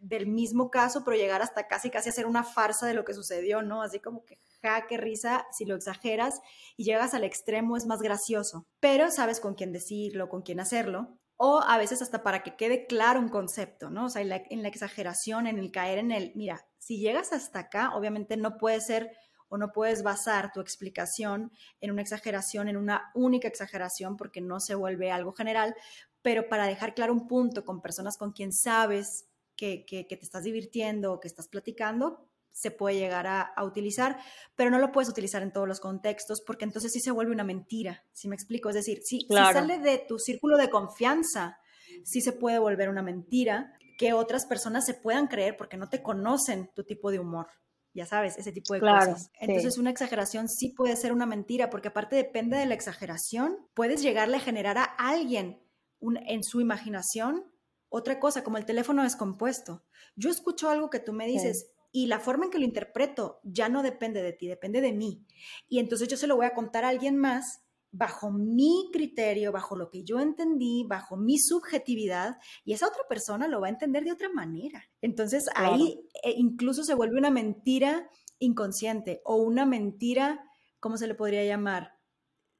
del mismo caso, pero llegar hasta casi casi a hacer una farsa de lo que sucedió, ¿no? Así como que, ja, qué risa, si lo exageras y llegas al extremo es más gracioso, pero sabes con quién decirlo, con quién hacerlo, o a veces hasta para que quede claro un concepto, ¿no? O sea, la, en la exageración, en el caer en el, mira, si llegas hasta acá, obviamente no puede ser o no puedes basar tu explicación en una exageración, en una única exageración, porque no se vuelve algo general, pero para dejar claro un punto con personas con quien sabes que, te estás divirtiendo o que estás platicando, se puede llegar a, utilizar, pero no lo puedes utilizar en todos los contextos porque entonces sí se vuelve una mentira, si me explico? Es decir, si, si sale de tu círculo de confianza, sí se puede volver una mentira que otras personas se puedan creer porque no te conocen tu tipo de humor ya sabes, ese tipo de cosas. Entonces una exageración sí puede ser una mentira, porque aparte depende de la exageración, puedes llegarle a generar a alguien en su imaginación otra cosa, como el teléfono descompuesto. Yo escucho algo que tú me dices y la forma en que lo interpreto ya no depende de ti, depende de mí. Y entonces yo se lo voy a contar a alguien más bajo mi criterio, bajo lo que yo entendí, bajo mi subjetividad, y esa otra persona lo va a entender de otra manera. Entonces ahí eh, incluso se vuelve una mentira inconsciente o una mentira, ¿cómo se le podría llamar?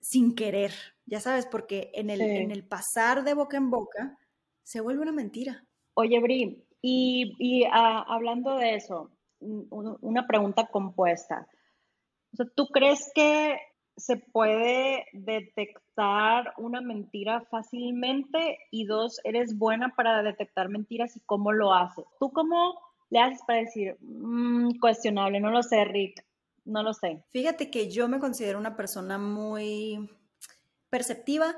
Sin querer, ya sabes, porque en el, en el pasar de boca en boca se vuelve una mentira. Oye, Bri, y, ah, hablando de eso, una pregunta compuesta. ¿Tú crees que se puede detectar una mentira fácilmente y dos, eres buena para detectar mentiras y cómo lo haces. ¿Tú cómo le haces para decir, mm, cuestionable, no lo sé, Rick, no lo sé? Fíjate que yo me considero una persona muy perceptiva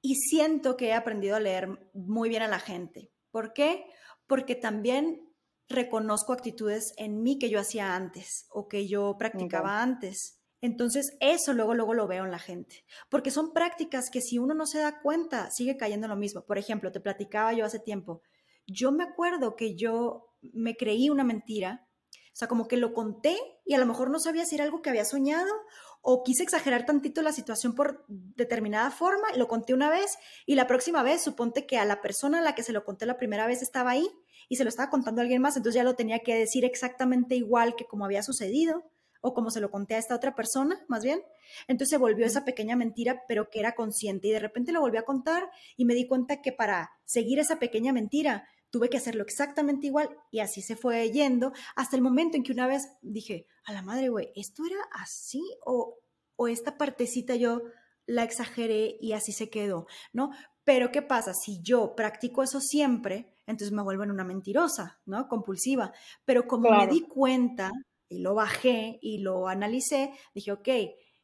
y siento que he aprendido a leer muy bien a la gente. ¿Por qué? Porque también reconozco actitudes en mí que yo hacía antes o que yo practicaba antes. Entonces, eso luego, luego lo veo en la gente, porque son prácticas que si uno no se da cuenta, sigue cayendo lo mismo. Por ejemplo, te platicaba yo hace tiempo, yo me acuerdo que yo me creí una mentira O sea, como que lo conté y a lo mejor no sabía si era algo que había soñado o quise exagerar tantito la situación por determinada forma, lo conté una vez y la próxima vez suponte que a la persona a la que se lo conté la primera vez estaba ahí y se lo estaba contando alguien más, entonces ya lo tenía que decir exactamente igual que como había sucedido o como se lo conté a esta otra persona, más bien. Entonces se volvió esa pequeña mentira, pero que era consciente y de repente lo volví a contar y me di cuenta que para seguir esa pequeña mentira tuve que hacerlo exactamente igual y así se fue yendo hasta el momento en que una vez dije, a la madre, güey, ¿esto era así o, o esta partecita yo la exageré y así se quedó, ¿no? Pero ¿qué pasa? Si yo practico eso siempre, entonces me vuelvo en una mentirosa, ¿no? Compulsiva. Pero como me di cuenta y lo bajé y lo analicé, dije, ok,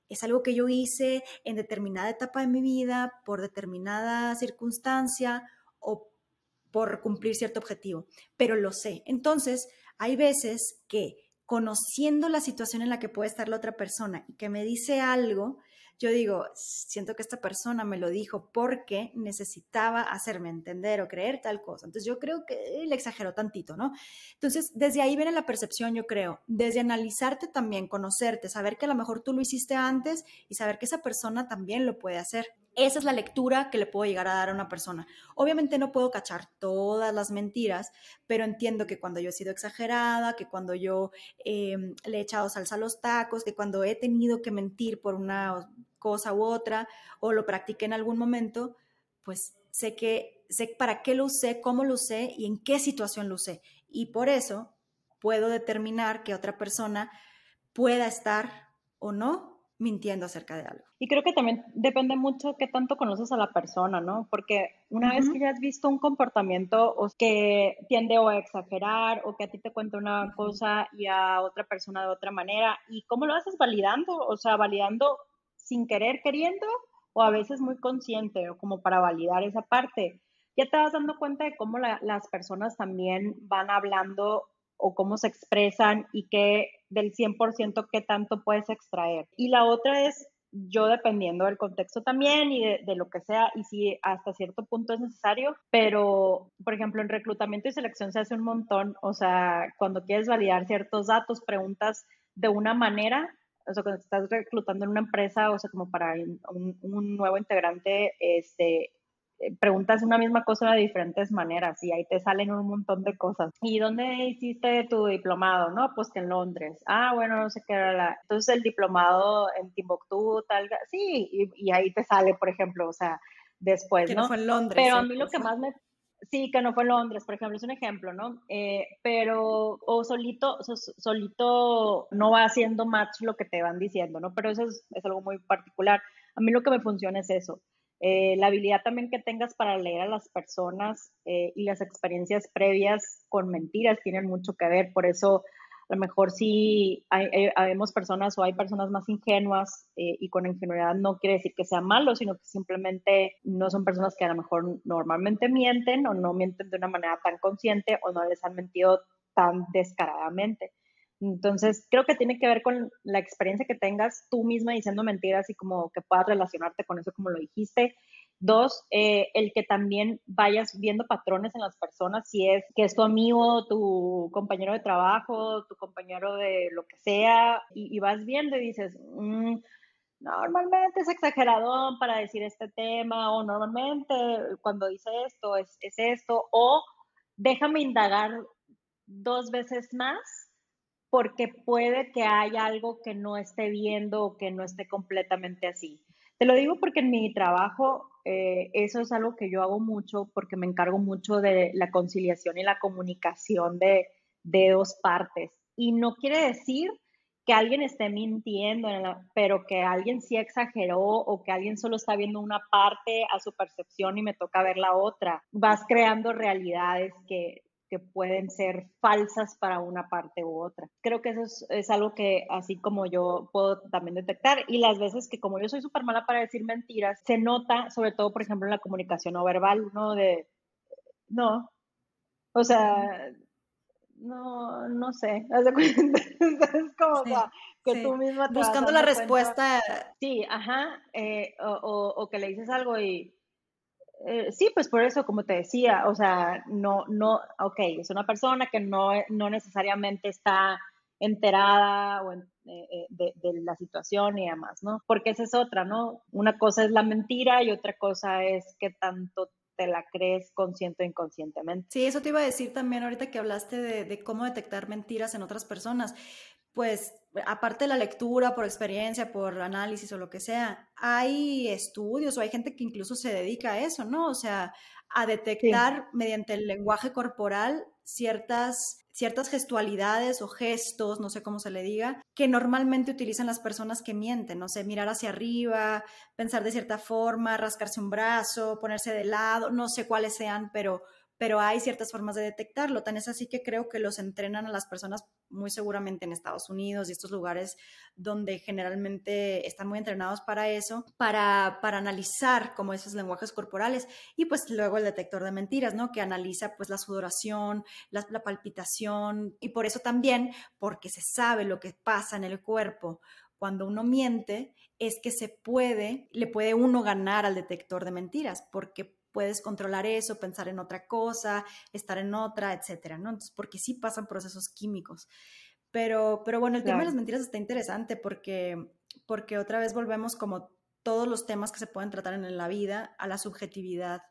es algo que yo hice en determinada etapa de mi vida, por determinada circunstancia o por cumplir cierto objetivo, pero lo sé. Entonces, hay veces que conociendo la situación en la que puede estar la otra persona y que me dice algo, yo digo, siento que esta persona me lo dijo porque necesitaba hacerme entender o creer tal cosa. Entonces yo creo que le exageró tantito, ¿no? Entonces desde ahí viene la percepción, yo creo, desde analizarte también, conocerte, saber que a lo mejor tú lo hiciste antes y saber que esa persona también lo puede hacer. Esa es la lectura que le puedo llegar a dar a una persona. Obviamente no puedo cachar todas las mentiras, pero entiendo que cuando yo he sido exagerada, que cuando yo em, le he echado salsa a los tacos, que cuando he tenido que mentir por una cosa u otra o lo practiqué en algún momento, pues sé que sé para qué lo usé, cómo lo usé y en qué situación lo usé. Y por eso puedo determinar que otra persona pueda estar o no mintiendo acerca de algo. Y creo que también depende mucho qué tanto conoces a la persona, ¿no? Porque una vez que ya has visto un comportamiento o que tiende o a exagerar o que a ti te cuenta una cosa y a otra persona de otra manera, ¿y cómo lo haces validando? O sea, validando sin querer queriendo o a veces muy consciente o como para validar esa parte. Ya te vas dando cuenta de cómo las personas también van hablando o cómo se expresan y qué del 100% qué tanto puedes extraer. Y la otra es yo dependiendo del contexto también y de, de, lo que sea y si hasta cierto punto es necesario, pero por ejemplo en reclutamiento y selección se hace un montón, o sea, cuando quieres validar ciertos datos, preguntas de una manera o sea, cuando estás reclutando en una empresa, o sea, como para un, un nuevo integrante, este, eh, preguntas una misma cosa de diferentes maneras y ahí te salen un montón de cosas. ¿Y dónde hiciste tu diplomado? No, pues que en Londres. Ah, bueno, no sé qué era la... Entonces el diplomado en Timbuktu, tal, sí, y, y ahí te sale, por ejemplo, o sea, después, ¿no? fue en Londres. Pero a mí lo que más me Sí, que no fue Londres, por ejemplo, es un ejemplo, ¿no? Eh, pero, o solito, solito no va haciendo match lo que te van diciendo, ¿no? Pero eso es, algo muy particular. A mí lo que me funciona es eso. Eh, la habilidad también que tengas para leer a las personas eh, y las experiencias previas con mentiras tienen mucho que ver. Por eso a lo mejor sí hay, personas o hay personas más ingenuas eh, y con ingenuidad no quiere decir que sea malo, sino que simplemente no son personas que a lo mejor normalmente mienten o no mienten de una manera tan consciente o no les han mentido tan descaradamente. Entonces, creo que tiene que ver con la experiencia que tengas tú misma diciendo mentiras y como que puedas relacionarte con eso como lo dijiste Dos, eh, el que también vayas viendo patrones en las personas, si es que es tu amigo, tu compañero de trabajo, tu compañero de lo que sea, y, vas viendo y dices, mm, normalmente es exagerado para decir este tema, o normalmente cuando dice esto es, es esto, o déjame indagar dos veces más porque puede que haya algo que no esté viendo o que no esté completamente así. Te lo digo porque en mi trabajo eh, eso es algo que yo hago mucho porque me encargo mucho de la conciliación y la comunicación de, dos partes. Y no quiere decir que alguien esté mintiendo, pero que alguien sí exageró o que alguien solo está viendo una parte a su percepción y me toca ver la otra. Vas creando realidades que que pueden ser falsas para una parte u otra. Creo que eso es, algo que así como yo puedo también detectar y las veces que como yo soy súper mala para decir mentiras, se nota sobre todo, por ejemplo, en la comunicación no verbal, ¿no? De, no, o sea, no, no sé, es como que tú misma... Buscando la respuesta. Sí, ajá, eh, o, o que le dices algo y eh, sí, pues por eso, como te decía, o sea, no, no, ok, es una persona que no, no necesariamente está enterada o eh, eh, de, de, la situación y demás, ¿no? Porque esa es otra, ¿no? Una cosa es la mentira y otra cosa es que tanto te la crees consciente o inconscientemente. Sí, eso te iba a decir también ahorita que hablaste de, de cómo detectar mentiras en otras personas. Pues aparte de la lectura, por experiencia, por análisis o lo que sea, hay estudios o hay gente que incluso se dedica a eso, ¿no? O sea, a detectar mediante el lenguaje corporal ciertas, ciertas gestualidades o gestos, no sé cómo se le diga, que normalmente utilizan las personas que mienten, no sé, mirar hacia arriba, pensar de cierta forma, rascarse un brazo, ponerse de lado, no sé cuáles sean, pero pero hay ciertas formas de detectarlo. Tan es así que creo que los entrenan a las personas muy seguramente en Estados Unidos y estos lugares donde generalmente están muy entrenados para eso, para, para analizar como esos lenguajes corporales y pues luego el detector de mentiras, ¿no? Que analiza pues la sudoración, la, la palpitación y por eso también, porque se sabe lo que pasa en el cuerpo cuando uno miente, es que se puede, le puede uno ganar al detector de mentiras, porque puedes controlar eso, pensar en otra cosa, estar en otra, etcétera, ¿no? Entonces, porque sí pasan procesos químicos. Pero, pero bueno, el tema de las mentiras está interesante porque, porque otra vez volvemos como todos los temas que se pueden tratar en la vida a la subjetividad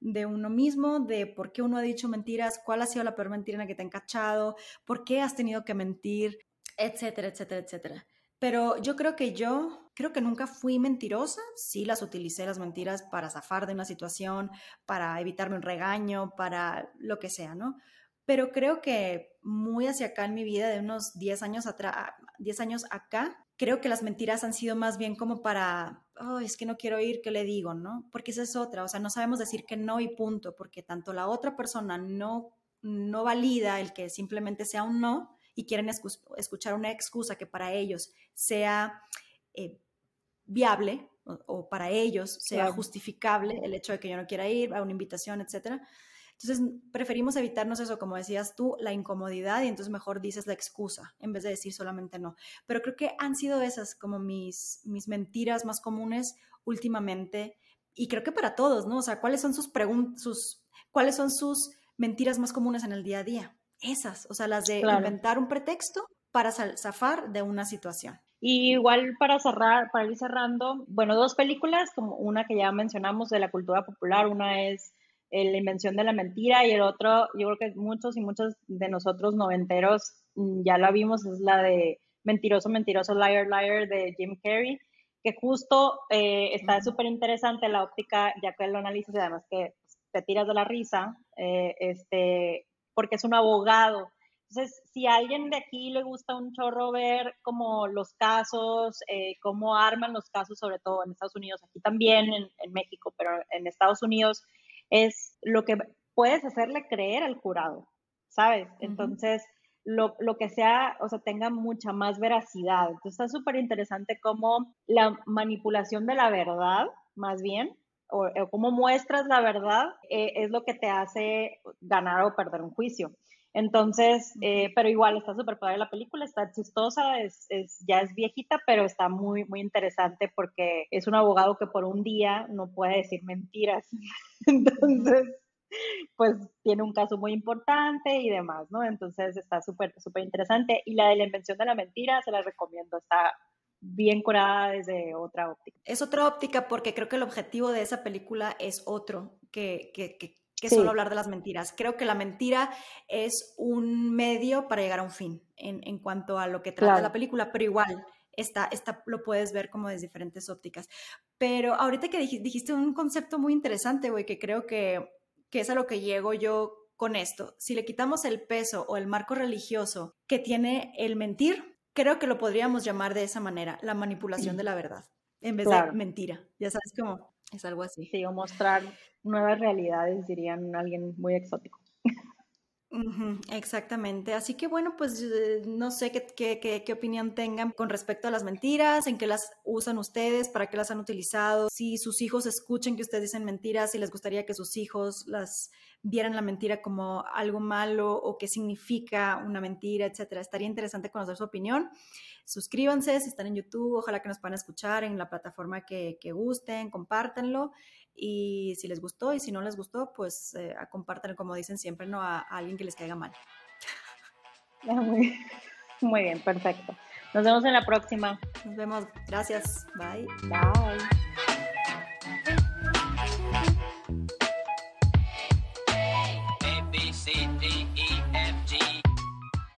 de uno mismo, de por qué uno ha dicho mentiras, cuál ha sido la peor mentira en la que te han cachado, por qué has tenido que mentir, etcétera, etcétera, etcétera. Pero yo creo que yo, creo que nunca fui mentirosa. Sí las utilicé las mentiras para zafar de una situación, para evitarme un regaño, para lo que sea, ¿no? Pero creo que muy hacia acá en mi vida, de unos 10 años atrás, 10 años acá, creo que las mentiras han sido más bien como para, oh, es que no quiero ir, ¿qué le digo? ¿No? Porque esa es otra, o sea, no sabemos decir que no y punto, porque tanto la otra persona no, no valida el que simplemente sea un no, y quieren escuchar una excusa que para ellos sea eh, viable o, para ellos sea justificable el hecho de que yo no quiera ir a una invitación, etc. Entonces, preferimos evitarnos eso, como decías tú, la incomodidad y entonces mejor dices la excusa en vez de decir solamente no. Pero creo que han sido esas como mis, mis mentiras más comunes últimamente y creo que para todos, ¿no? O sea, ¿cuáles son sus preguntas, sus, cuáles son sus mentiras más comunes en el día a día? Esas, o sea, las de inventar un pretexto para zafar de una situación. Y igual para cerrar, para ir cerrando, bueno, dos películas, como una que ya mencionamos de la cultura popular, una es La invención de la mentira y el otro, yo creo que muchos y muchos de nosotros noventeros mm, ya la vimos, es la de Mentiroso, Mentiroso, Liar, Liar de Jim Carrey, que justo eh, está súper interesante la óptica, ya que lo analizas y además que te tiras de la risa, eh, este, porque es un abogado. Entonces, si a alguien de aquí le gusta un chorro ver como los casos, eh, cómo arman los casos, sobre todo en Estados Unidos, aquí también en, México, pero en Estados Unidos, es lo que puedes hacerle creer al jurado, ¿sabes? Entonces, lo, lo, que sea, o sea, tenga mucha más veracidad. Entonces, está súper interesante cómo la manipulación de la verdad, más bien, o, cómo muestras la verdad eh, es lo que te hace ganar o perder un juicio. Entonces, eh, pero igual está súper padre la película, está chistosa, es, es, ya es viejita, pero está muy, muy interesante porque es un abogado que por un día no puede decir mentiras. Entonces, pues tiene un caso muy importante y demás, ¿no? Entonces está súper, súper interesante. Y la de la invención de la mentira, se la recomiendo, está bien curada desde otra óptica. Es otra óptica porque creo que el objetivo de esa película es otro que, que, que, solo hablar de las mentiras. Creo que la mentira es un medio para llegar a un fin en, en cuanto a lo que trata la película, pero igual esta, esta, lo puedes ver como desde diferentes ópticas. Pero ahorita que dijiste un concepto muy interesante, güey, que creo que, que es a lo que llego yo con esto. Si le quitamos el peso o el marco religioso que tiene el mentir, creo que lo podríamos llamar de esa manera, la manipulación de la verdad, en vez de mentira. Ya sabes cómo es algo así. Sí, o mostrar nuevas realidades, dirían alguien muy exótico exactamente. Así que bueno, pues eh, no sé qué, qué, qué, opinión tengan con respecto a las mentiras, en qué las usan ustedes, para qué las han utilizado, si sus hijos escuchen que ustedes dicen mentiras, si les gustaría que sus hijos las vieran la mentira como algo malo o qué significa una mentira, etcétera. Estaría interesante conocer su opinión. Suscríbanse si están en YouTube, ojalá que nos puedan escuchar en la plataforma que, que gusten, compártanlo. Y si les gustó y si no les gustó, pues eh, compartan, como dicen siempre, ¿no? A, alguien que les caiga mal. Muy bien, perfecto. Nos vemos en la próxima. Nos vemos. Gracias. Bye. Bye.